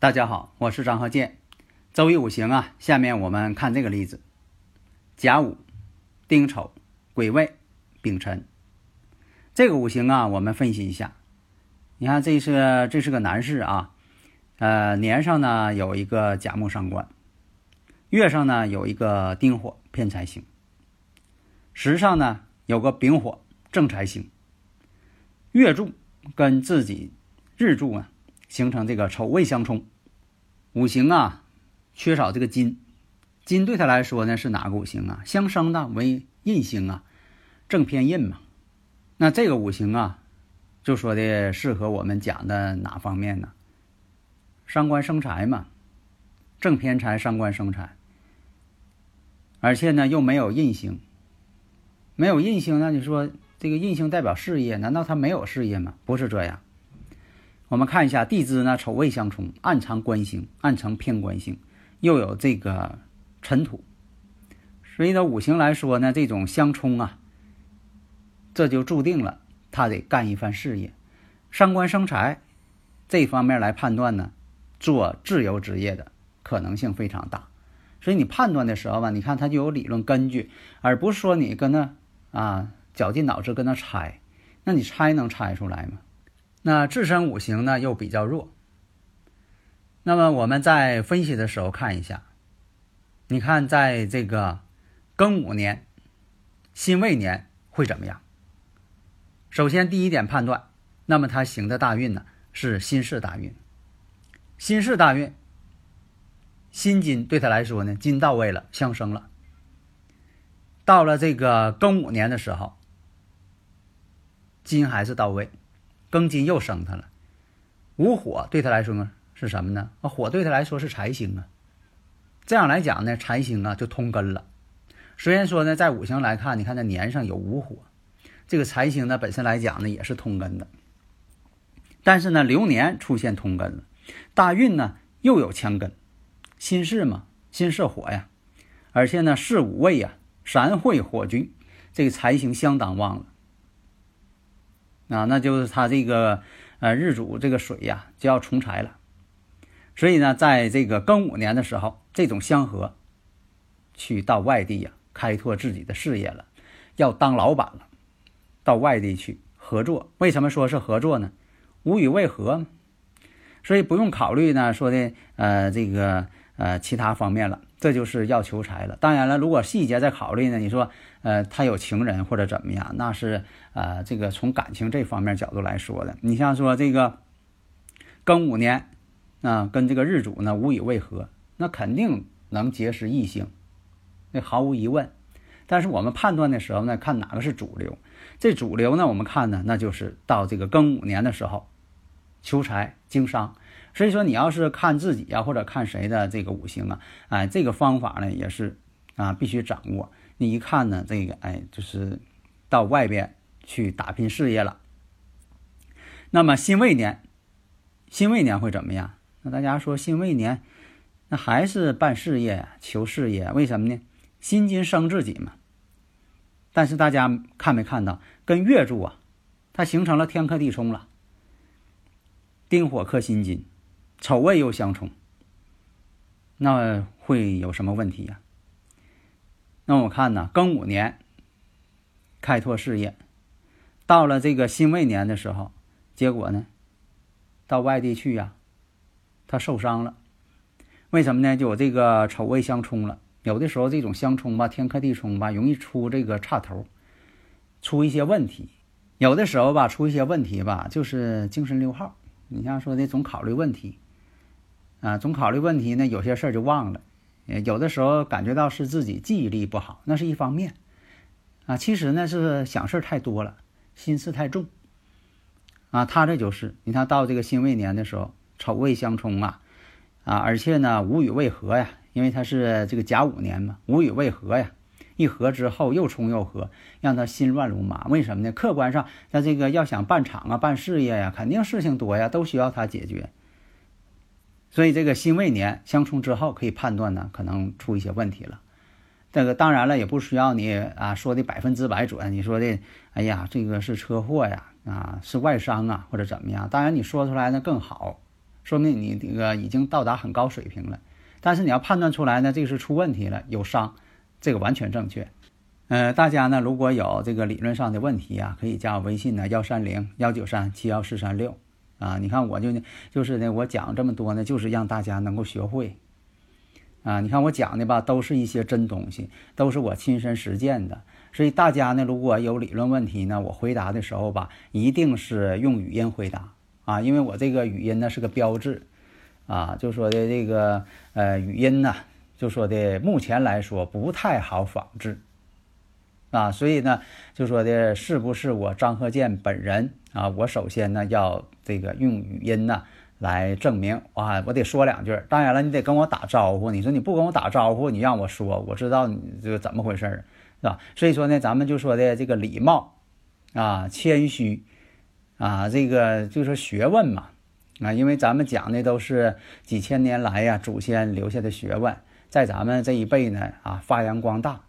大家好，我是张和建。周易五行啊，下面我们看这个例子：甲午、丁丑、癸未、丙辰。这个五行啊，我们分析一下。你看，这是这是个男士啊，呃，年上呢有一个甲木伤官，月上呢有一个丁火偏财星，时上呢有个丙火正财星，月柱跟自己日柱啊。形成这个丑未相冲，五行啊缺少这个金，金对他来说呢是哪个五行啊？相生的为印星啊，正偏印嘛。那这个五行啊，就说的适合我们讲的哪方面呢？伤官生财嘛，正偏财伤官生财，而且呢又没有印星，没有印星，那你说这个印星代表事业，难道他没有事业吗？不是这样。我们看一下地支呢，丑未相冲，暗藏官星，暗藏偏官星，又有这个尘土，所以呢，五行来说呢，这种相冲啊，这就注定了他得干一番事业。伤官生财，这方面来判断呢，做自由职业的可能性非常大。所以你判断的时候吧，你看他就有理论根据，而不是说你跟那啊绞尽脑汁跟那猜，那你猜能猜出来吗？那自身五行呢又比较弱，那么我们在分析的时候看一下，你看在这个庚午年、辛未年会怎么样？首先第一点判断，那么他行的大运呢是辛巳大运，辛巳大运，辛金对他来说呢金到位了，相生了。到了这个庚午年的时候，金还是到位。庚金又生他了，午火对他来说呢是什么呢？啊火对他来说是财星啊。这样来讲呢，财星啊就通根了。虽然说呢，在五行来看，你看这年上有午火，这个财星呢本身来讲呢也是通根的。但是呢，流年出现通根了，大运呢又有强根，心事嘛，辛巳火呀，而且呢巳午未呀，三会火局，这个财星相当旺了。啊，那就是他这个呃日主这个水呀就要重财了，所以呢，在这个庚午年的时候，这种相合去到外地呀，开拓自己的事业了，要当老板了，到外地去合作。为什么说是合作呢？无与为合，所以不用考虑呢，说的呃这个呃其他方面了。这就是要求财了。当然了，如果细节再考虑呢？你说，呃，他有情人或者怎么样？那是呃，这个从感情这方面角度来说的。你像说这个庚午年啊，跟这个日主呢无以为合，那肯定能结识异性，那毫无疑问。但是我们判断的时候呢，看哪个是主流。这主流呢，我们看呢，那就是到这个庚午年的时候，求财经商。所以说，你要是看自己呀，或者看谁的这个五行啊，哎，这个方法呢也是啊，必须掌握。你一看呢，这个哎，就是到外边去打拼事业了。那么辛未年，辛未年会怎么样？那大家说辛未年，那还是办事业、求事业？为什么呢？辛金生自己嘛。但是大家看没看到，跟月柱啊，它形成了天克地冲了，丁火克辛金。丑未又相冲，那会有什么问题呀？那我看呢，庚午年开拓事业，到了这个辛未年的时候，结果呢，到外地去呀，他受伤了。为什么呢？就有这个丑未相冲了。有的时候这种相冲吧，天克地冲吧，容易出这个岔头，出一些问题。有的时候吧，出一些问题吧，就是精神六号。你像说的总考虑问题。啊，总考虑问题呢，有些事儿就忘了，有的时候感觉到是自己记忆力不好，那是一方面啊。其实呢是想事儿太多了，心思太重啊。他这就是你看到这个辛未年的时候，丑未相冲啊啊，而且呢无与未合呀，因为他是这个甲午年嘛，无与未合呀。一合之后又冲又合，让他心乱如麻。为什么呢？客观上他这个要想办厂啊、办事业呀，肯定事情多呀，都需要他解决。所以这个辛未年相冲之后，可以判断呢，可能出一些问题了。这个当然了，也不需要你啊说的百分之百准。你说的，哎呀，这个是车祸呀，啊是外伤啊，或者怎么样？当然你说出来呢更好，说明你这个已经到达很高水平了。但是你要判断出来呢，这个是出问题了，有伤，这个完全正确。呃，大家呢如果有这个理论上的问题啊，可以加我微信呢，幺三零幺九三七幺四三六。啊，你看我就呢就是呢，我讲这么多呢，就是让大家能够学会。啊，你看我讲的吧，都是一些真东西，都是我亲身实践的。所以大家呢，如果有理论问题呢，我回答的时候吧，一定是用语音回答啊，因为我这个语音呢是个标志啊，就说的这个呃语音呢，就说的目前来说不太好仿制啊，所以呢，就说的是不是我张鹤健本人啊？我首先呢要。这个用语音呢来证明啊，我得说两句。当然了，你得跟我打招呼。你说你不跟我打招呼，你让我说，我知道你这个怎么回事儿，是吧？所以说呢，咱们就说的这个礼貌啊、谦虚啊，这个就是学问嘛啊，因为咱们讲的都是几千年来呀祖先留下的学问，在咱们这一辈呢啊发扬光大。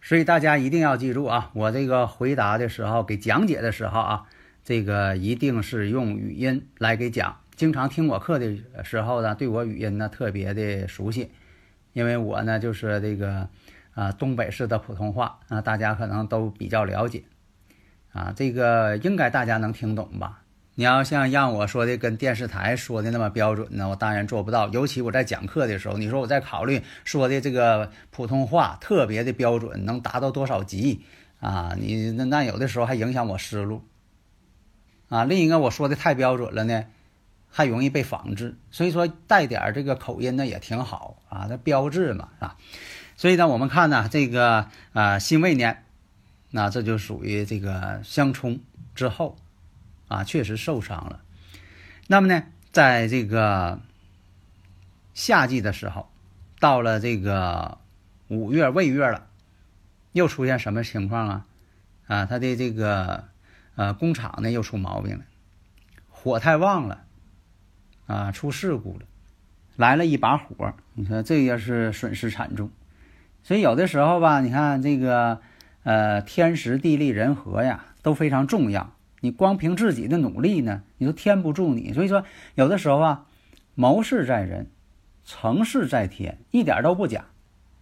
所以大家一定要记住啊，我这个回答的时候，给讲解的时候啊。这个一定是用语音来给讲。经常听我课的时候呢，对我语音呢特别的熟悉，因为我呢就是这个啊东北式的普通话啊，大家可能都比较了解啊，这个应该大家能听懂吧？你要像让我说的跟电视台说的那么标准呢，我当然做不到。尤其我在讲课的时候，你说我在考虑说的这个普通话特别的标准，能达到多少级啊？你那那有的时候还影响我思路。啊，另一个我说的太标准了呢，还容易被仿制，所以说带点这个口音呢也挺好啊，它标志嘛啊，所以呢我们看呢这个啊辛未年，那这就属于这个相冲之后啊确实受伤了，那么呢在这个夏季的时候，到了这个五月未月了，又出现什么情况啊？啊，他的这个。啊，工厂呢又出毛病了，火太旺了，啊，出事故了，来了一把火，你说这也是损失惨重。所以有的时候吧，你看这个，呃，天时地利人和呀都非常重要。你光凭自己的努力呢，你说天不助你。所以说有的时候啊，谋事在人，成事在天，一点都不假。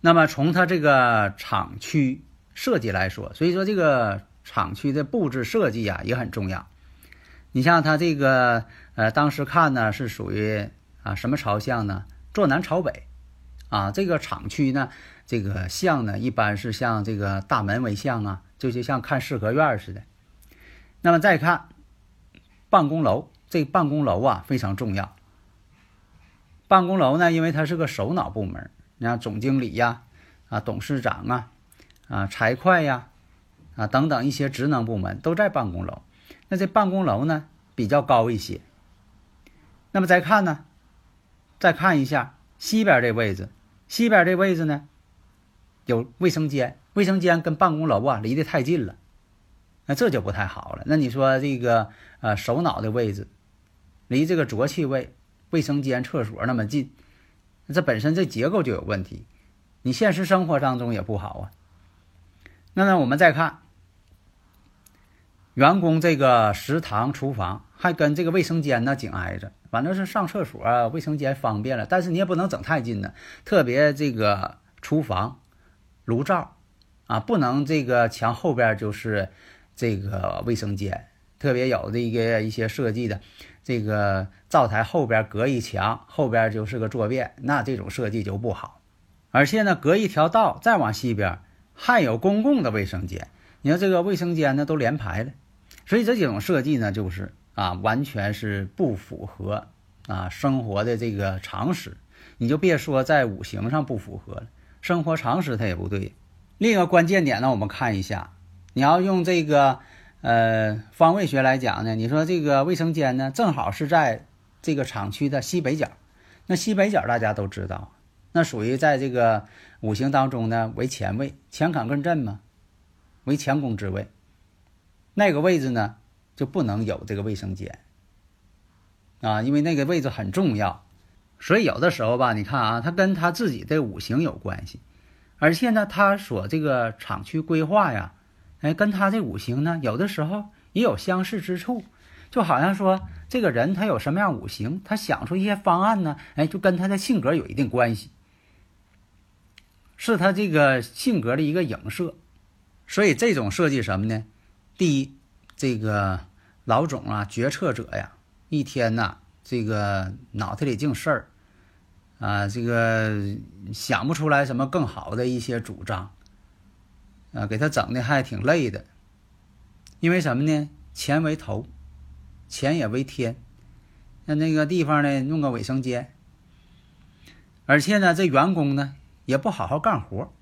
那么从他这个厂区设计来说，所以说这个。厂区的布置设计呀也很重要。你像它这个，呃，当时看呢是属于啊什么朝向呢？坐南朝北，啊，这个厂区呢，这个向呢一般是向这个大门为向啊，就就像看四合院似的。那么再看办公楼，这办公楼啊非常重要。办公楼呢，因为它是个首脑部门，你看总经理呀，啊，董事长啊，啊，财会呀。啊，等等一些职能部门都在办公楼，那这办公楼呢比较高一些。那么再看呢，再看一下西边这位置，西边这位置呢有卫生间，卫生间跟办公楼啊离得太近了，那这就不太好了。那你说这个呃首脑的位置离这个浊气位、卫生间、厕所那么近，这本身这结构就有问题，你现实生活当中也不好啊。那么我们再看。员工这个食堂、厨房还跟这个卫生间呢紧挨着，反正是上厕所、卫生间方便了。但是你也不能整太近呢，特别这个厨房、炉灶啊，不能这个墙后边就是这个卫生间。特别有的一个一些设计的，这个灶台后边隔一墙，后边就是个坐便，那这种设计就不好。而且呢，隔一条道再往西边还有公共的卫生间，你看这个卫生间呢都连排的。所以这几种设计呢，就是啊，完全是不符合啊生活的这个常识。你就别说在五行上不符合了，生活常识它也不对。另一个关键点呢，我们看一下，你要用这个呃方位学来讲呢，你说这个卫生间呢，正好是在这个厂区的西北角，那西北角大家都知道，那属于在这个五行当中呢为乾位，乾坎艮震嘛，为乾宫之位，那个位置呢就不能有这个卫生间啊，因为那个位置很重要，所以有的时候吧，你看啊，它跟他自己的五行有关系。而且呢，他所这个厂区规划呀，哎，跟他这五行呢，有的时候也有相似之处，就好像说这个人他有什么样五行，他想出一些方案呢，哎，就跟他的性格有一定关系，是他这个性格的一个影射。所以这种设计什么呢？第一，这个老总啊，决策者呀，一天呐，这个脑袋里净事儿。啊，这个想不出来什么更好的一些主张，啊，给他整的还挺累的。因为什么呢？钱为头，钱也为天。那那个地方呢，弄个卫生间，而且呢，这员工呢也不好好干活。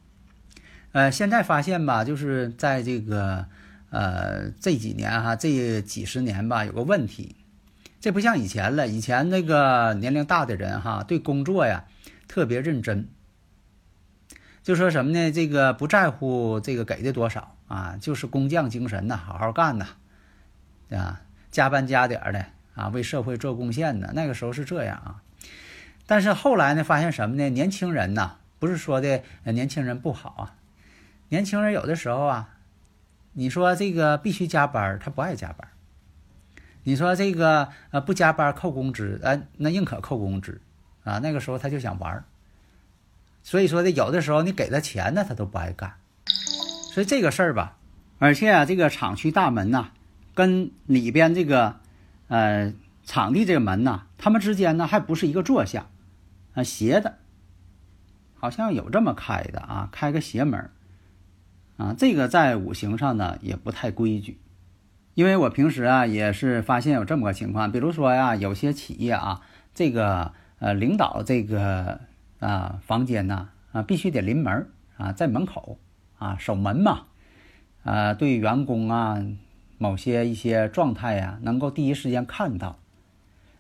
呃，现在发现吧，就是在这个呃这几年哈，这几十年吧，有个问题。这不像以前了，以前那个年龄大的人哈，对工作呀特别认真，就说什么呢？这个不在乎这个给的多少啊，就是工匠精神呐，好好干呐，啊，加班加点的啊，为社会做贡献的。那个时候是这样啊，但是后来呢，发现什么呢？年轻人呐，不是说的年轻人不好啊，年轻人有的时候啊，你说这个必须加班，他不爱加班。你说这个呃不加班扣工资，呃那宁可扣工资，啊那个时候他就想玩，所以说的有的时候你给他钱呢他都不爱干，所以这个事儿吧，而且啊这个厂区大门呐，跟里边这个呃场地这个门呐，他们之间呢还不是一个坐向，啊斜的，好像有这么开的啊，开个斜门，啊这个在五行上呢也不太规矩。因为我平时啊也是发现有这么个情况，比如说呀，有些企业啊，这个呃领导这个啊房间呢啊必须得临门啊，在门口啊守门嘛，啊对员工啊某些一些状态呀能够第一时间看到，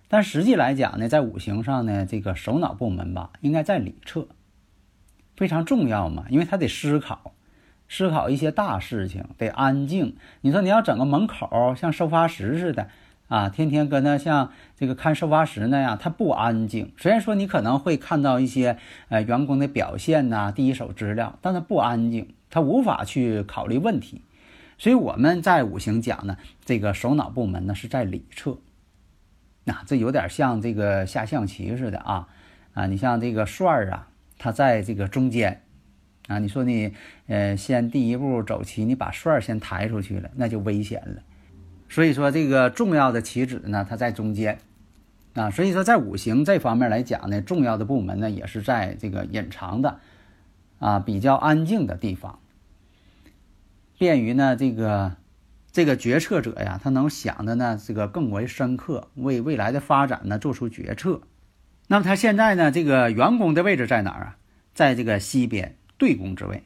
但实际来讲呢，在五行上呢，这个首脑部门吧应该在里侧，非常重要嘛，因为他得思考。思考一些大事情得安静。你说你要整个门口像收发室似的啊，天天跟那像这个看收发室那样，它不安静。虽然说你可能会看到一些呃员工的表现呐，第一手资料，但它不安静，它无法去考虑问题。所以我们在五行讲呢，这个首脑部门呢是在里侧。那这有点像这个下象棋似的啊啊，你像这个帅啊，他在这个中间。啊，你说你，呃，先第一步走棋，你把帅先抬出去了，那就危险了。所以说，这个重要的棋子呢，它在中间，啊，所以说在五行这方面来讲呢，重要的部门呢，也是在这个隐藏的，啊，比较安静的地方，便于呢这个这个决策者呀，他能想的呢这个更为深刻，为未来的发展呢做出决策。那么他现在呢，这个员工的位置在哪儿啊？在这个西边。对公之位，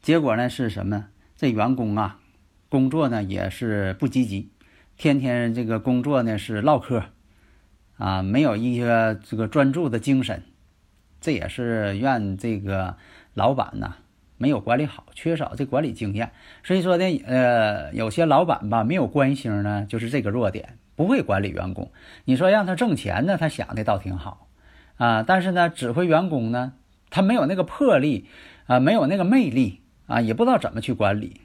结果呢是什么？这员工啊，工作呢也是不积极，天天这个工作呢是唠嗑，啊，没有一些这个专注的精神，这也是怨这个老板呐没有管理好，缺少这管理经验。所以说呢，呃，有些老板吧没有官星呢，就是这个弱点，不会管理员工。你说让他挣钱呢，他想的倒挺好，啊，但是呢，指挥员工呢，他没有那个魄力。啊，没有那个魅力啊，也不知道怎么去管理，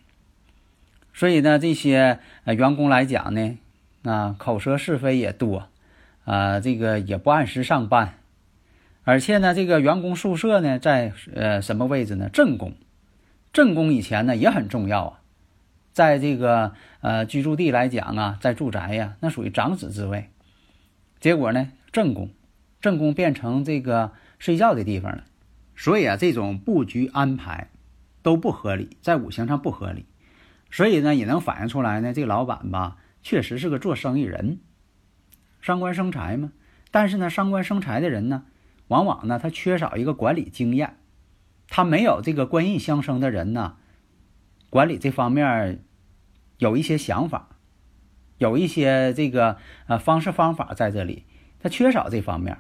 所以呢，这些呃员工来讲呢，啊，口舌是非也多，啊，这个也不按时上班，而且呢，这个员工宿舍呢，在呃什么位置呢？正宫，正宫以前呢也很重要啊，在这个呃居住地来讲啊，在住宅呀，那属于长子之位，结果呢，正宫，正宫变成这个睡觉的地方了。所以啊，这种布局安排都不合理，在五行上不合理，所以呢，也能反映出来呢，这个老板吧，确实是个做生意人，伤官生财嘛。但是呢，伤官生财的人呢，往往呢他缺少一个管理经验，他没有这个官印相生的人呢，管理这方面有一些想法，有一些这个呃方式方法在这里，他缺少这方面，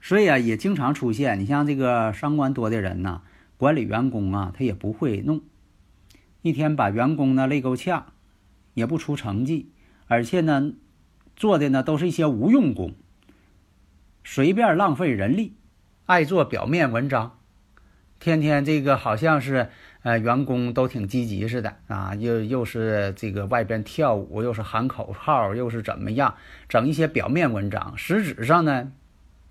所以啊也经常出现，你像这个伤官多的人呢，管理员工啊他也不会弄，一天把员工呢累够呛，也不出成绩，而且呢。做的呢都是一些无用功，随便浪费人力，爱做表面文章，天天这个好像是呃员工都挺积极似的啊，又又是这个外边跳舞，又是喊口号，又是怎么样，整一些表面文章，实质上呢，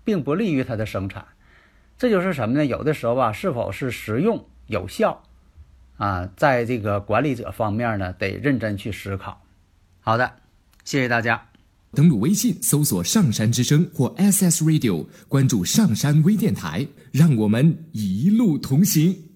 并不利于它的生产。这就是什么呢？有的时候吧，是否是实用有效啊，在这个管理者方面呢，得认真去思考。好的，谢谢大家。登录微信搜索“上山之声”或 “SS Radio”，关注上山微电台，让我们一路同行。